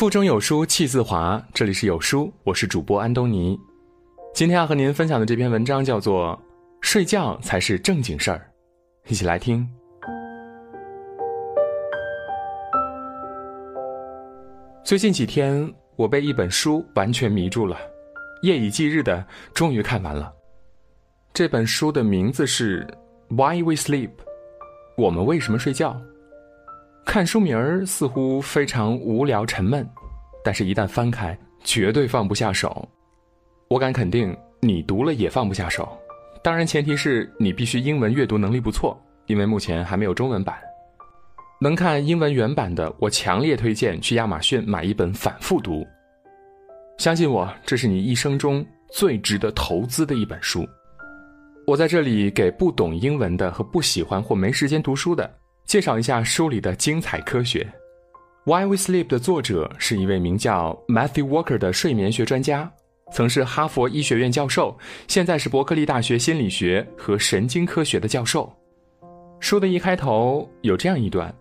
腹中有书气自华，这里是有书，我是主播安东尼。今天要和您分享的这篇文章叫做《睡觉才是正经事儿》，一起来听。最近几天，我被一本书完全迷住了，夜以继日的，终于看完了。这本书的名字是《Why We Sleep》，我们为什么睡觉？看书名儿似乎非常无聊沉闷，但是，一旦翻开，绝对放不下手。我敢肯定，你读了也放不下手。当然，前提是你必须英文阅读能力不错，因为目前还没有中文版。能看英文原版的，我强烈推荐去亚马逊买一本反复读。相信我，这是你一生中最值得投资的一本书。我在这里给不懂英文的和不喜欢或没时间读书的。介绍一下书里的精彩科学。《Why We Sleep》的作者是一位名叫 Matthew Walker 的睡眠学专家，曾是哈佛医学院教授，现在是伯克利大学心理学和神经科学的教授。书的一开头有这样一段：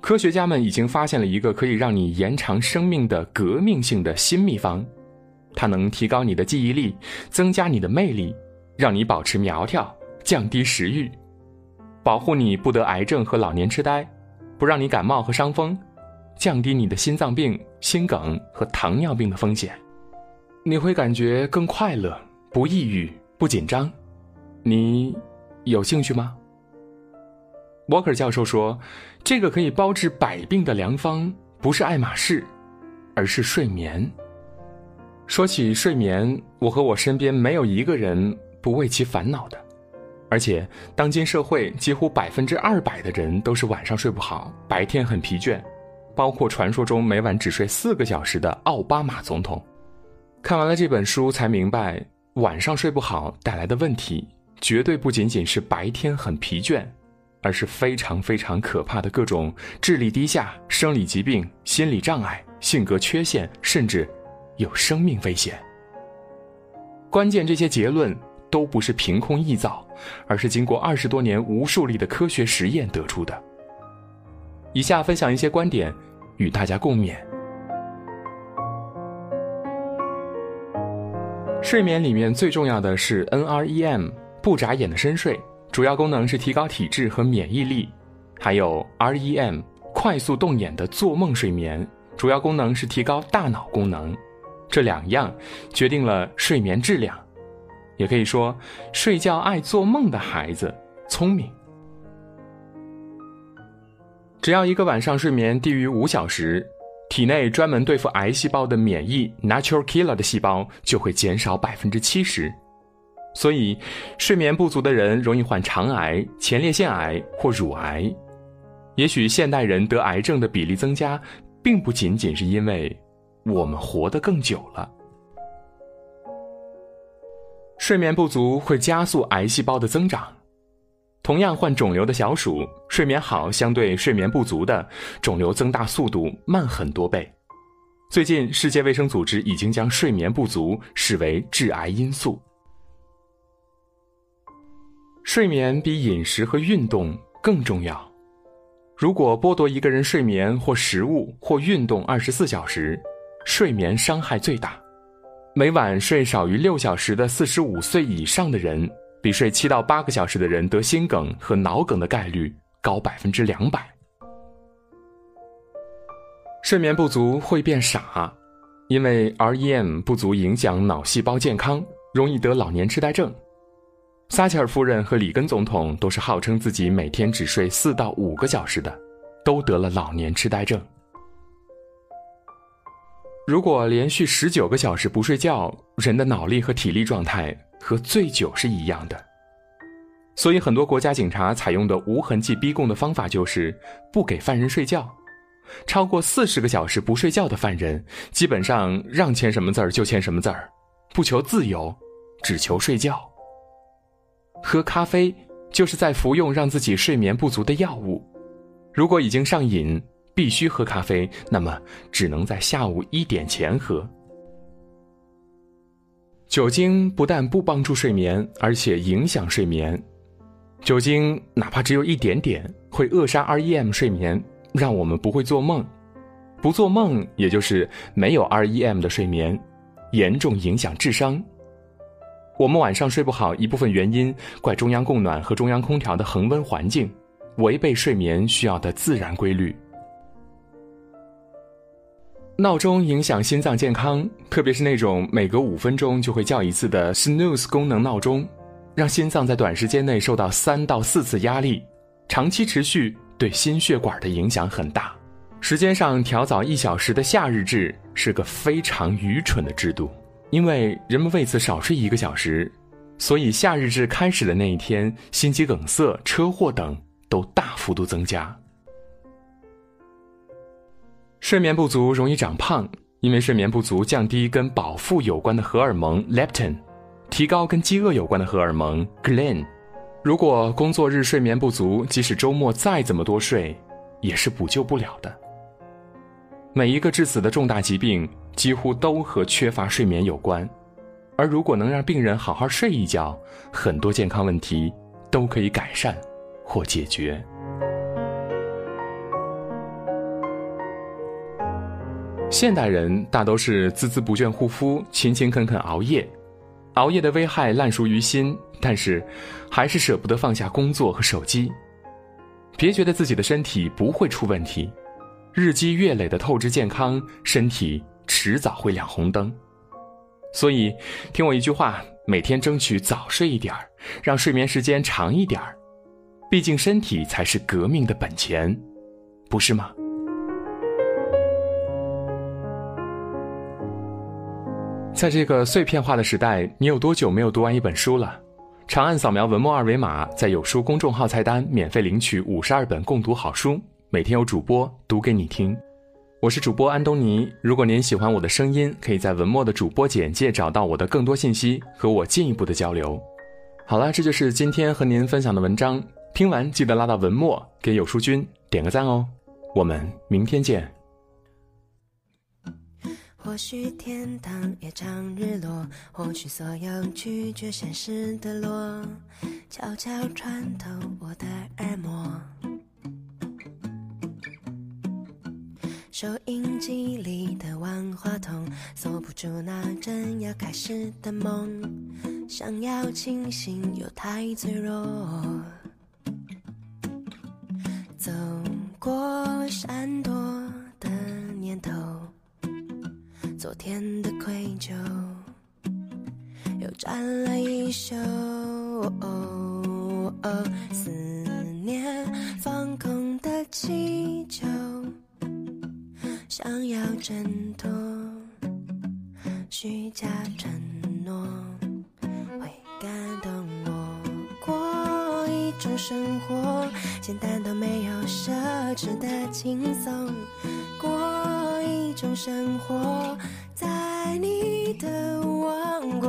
科学家们已经发现了一个可以让你延长生命的革命性的新秘方，它能提高你的记忆力，增加你的魅力，让你保持苗条，降低食欲。保护你不得癌症和老年痴呆，不让你感冒和伤风，降低你的心脏病、心梗和糖尿病的风险，你会感觉更快乐，不抑郁，不紧张。你有兴趣吗？沃克教授说：“这个可以包治百病的良方，不是爱马仕，而是睡眠。”说起睡眠，我和我身边没有一个人不为其烦恼的。而且，当今社会几乎百分之二百的人都是晚上睡不好，白天很疲倦，包括传说中每晚只睡四个小时的奥巴马总统。看完了这本书，才明白晚上睡不好带来的问题，绝对不仅仅是白天很疲倦，而是非常非常可怕的各种智力低下、生理疾病、心理障碍、性格缺陷，甚至有生命危险。关键这些结论。都不是凭空臆造，而是经过二十多年无数例的科学实验得出的。以下分享一些观点，与大家共勉。睡眠里面最重要的是 NREM，不眨眼的深睡，主要功能是提高体质和免疫力；还有 REM，快速动眼的做梦睡眠，主要功能是提高大脑功能。这两样决定了睡眠质量。也可以说，睡觉爱做梦的孩子聪明。只要一个晚上睡眠低于五小时，体内专门对付癌细胞的免疫 （natural killer） 的细胞就会减少百分之七十。所以，睡眠不足的人容易患肠癌、前列腺癌或乳癌。也许现代人得癌症的比例增加，并不仅仅是因为我们活得更久了。睡眠不足会加速癌细胞的增长。同样患肿瘤的小鼠，睡眠好相对睡眠不足的肿瘤增大速度慢很多倍。最近，世界卫生组织已经将睡眠不足视为致癌因素。睡眠比饮食和运动更重要。如果剥夺一个人睡眠或食物或运动二十四小时，睡眠伤害最大。每晚睡少于六小时的四十五岁以上的人，比睡七到八个小时的人得心梗和脑梗的概率高百分之两百。睡眠不足会变傻，因为 REM 不足影响脑细胞健康，容易得老年痴呆症。撒切尔夫人和里根总统都是号称自己每天只睡四到五个小时的，都得了老年痴呆症。如果连续十九个小时不睡觉，人的脑力和体力状态和醉酒是一样的。所以，很多国家警察采用的无痕迹逼供的方法就是不给犯人睡觉。超过四十个小时不睡觉的犯人，基本上让签什么字儿就签什么字儿，不求自由，只求睡觉。喝咖啡就是在服用让自己睡眠不足的药物。如果已经上瘾。必须喝咖啡，那么只能在下午一点前喝。酒精不但不帮助睡眠，而且影响睡眠。酒精哪怕只有一点点，会扼杀 REM 睡眠，让我们不会做梦。不做梦，也就是没有 REM 的睡眠，严重影响智商。我们晚上睡不好，一部分原因怪中央供暖和中央空调的恒温环境，违背睡眠需要的自然规律。闹钟影响心脏健康，特别是那种每隔五分钟就会叫一次的 snooze 功能闹钟，让心脏在短时间内受到三到四次压力，长期持续对心血管的影响很大。时间上调早一小时的夏日制是个非常愚蠢的制度，因为人们为此少睡一个小时，所以夏日制开始的那一天，心肌梗塞、车祸等都大幅度增加。睡眠不足容易长胖，因为睡眠不足降低跟饱腹有关的荷尔蒙 leptin，提高跟饥饿有关的荷尔蒙 ghrelin。如果工作日睡眠不足，即使周末再怎么多睡，也是补救不了的。每一个致死的重大疾病几乎都和缺乏睡眠有关，而如果能让病人好好睡一觉，很多健康问题都可以改善或解决。现代人大都是孜孜不倦护肤、勤勤恳恳熬夜，熬夜的危害烂熟于心，但是还是舍不得放下工作和手机。别觉得自己的身体不会出问题，日积月累的透支健康，身体迟早会亮红灯。所以，听我一句话，每天争取早睡一点儿，让睡眠时间长一点儿。毕竟身体才是革命的本钱，不是吗？在这个碎片化的时代，你有多久没有读完一本书了？长按扫描文末二维码，在有书公众号菜单免费领取五十二本共读好书，每天有主播读给你听。我是主播安东尼。如果您喜欢我的声音，可以在文末的主播简介找到我的更多信息，和我进一步的交流。好了，这就是今天和您分享的文章。听完记得拉到文末给有书君点个赞哦。我们明天见。或许天堂也常日落，或许所有拒绝现实的落，悄悄穿透我的耳膜。收音机里的万花筒锁不住那正要开始的梦，想要清醒又太脆弱。走过山多昨天的愧疚又沾了一宿，思念放空的气球，想要挣脱虚假承诺，会感动我。过一种生活，简单到没有奢侈的轻松。过种生活，在你的王国；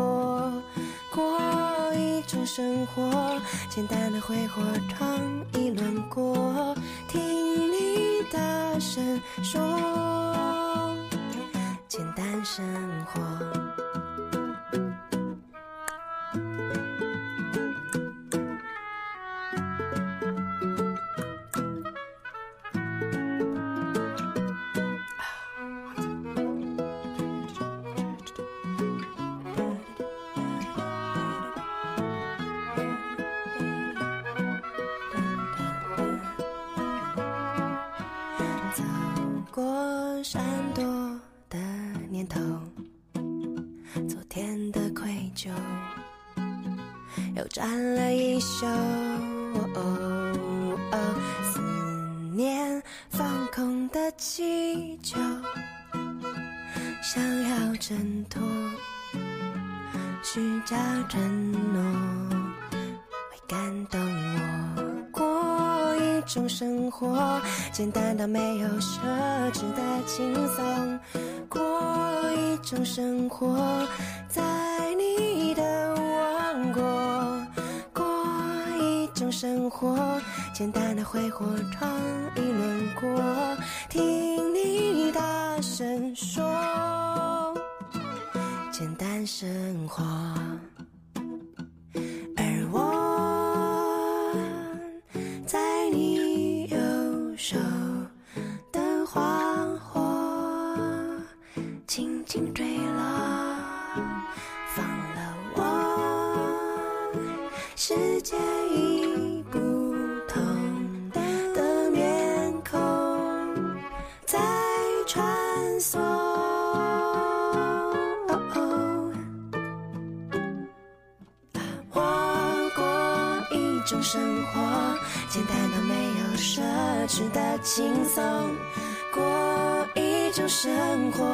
过一种生活，简单的挥霍尝一轮廓，听你大声说，简单生活。过闪躲的念头，昨天的愧疚又沾了一宿，思念放空的气球，想要挣脱虚假承诺，会感动。种生活，简单到没有奢侈的轻松。过一种生活，在你的王国。过一种生活，简单的挥霍创意轮廓。听你大声说，简单生活。世界已不同的面孔在穿梭。我过一种生活简单到没有奢侈的轻松。过一种生活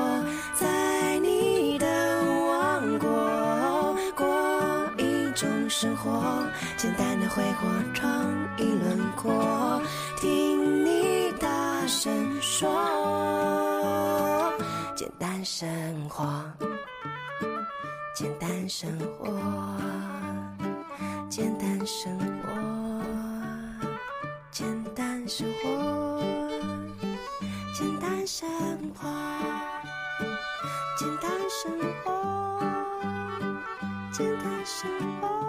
生活，简单的挥霍，创意轮廓，听你大声说，简单生活。简单生活，简单生活，简单生活，简单生活，简单生活，简单生活。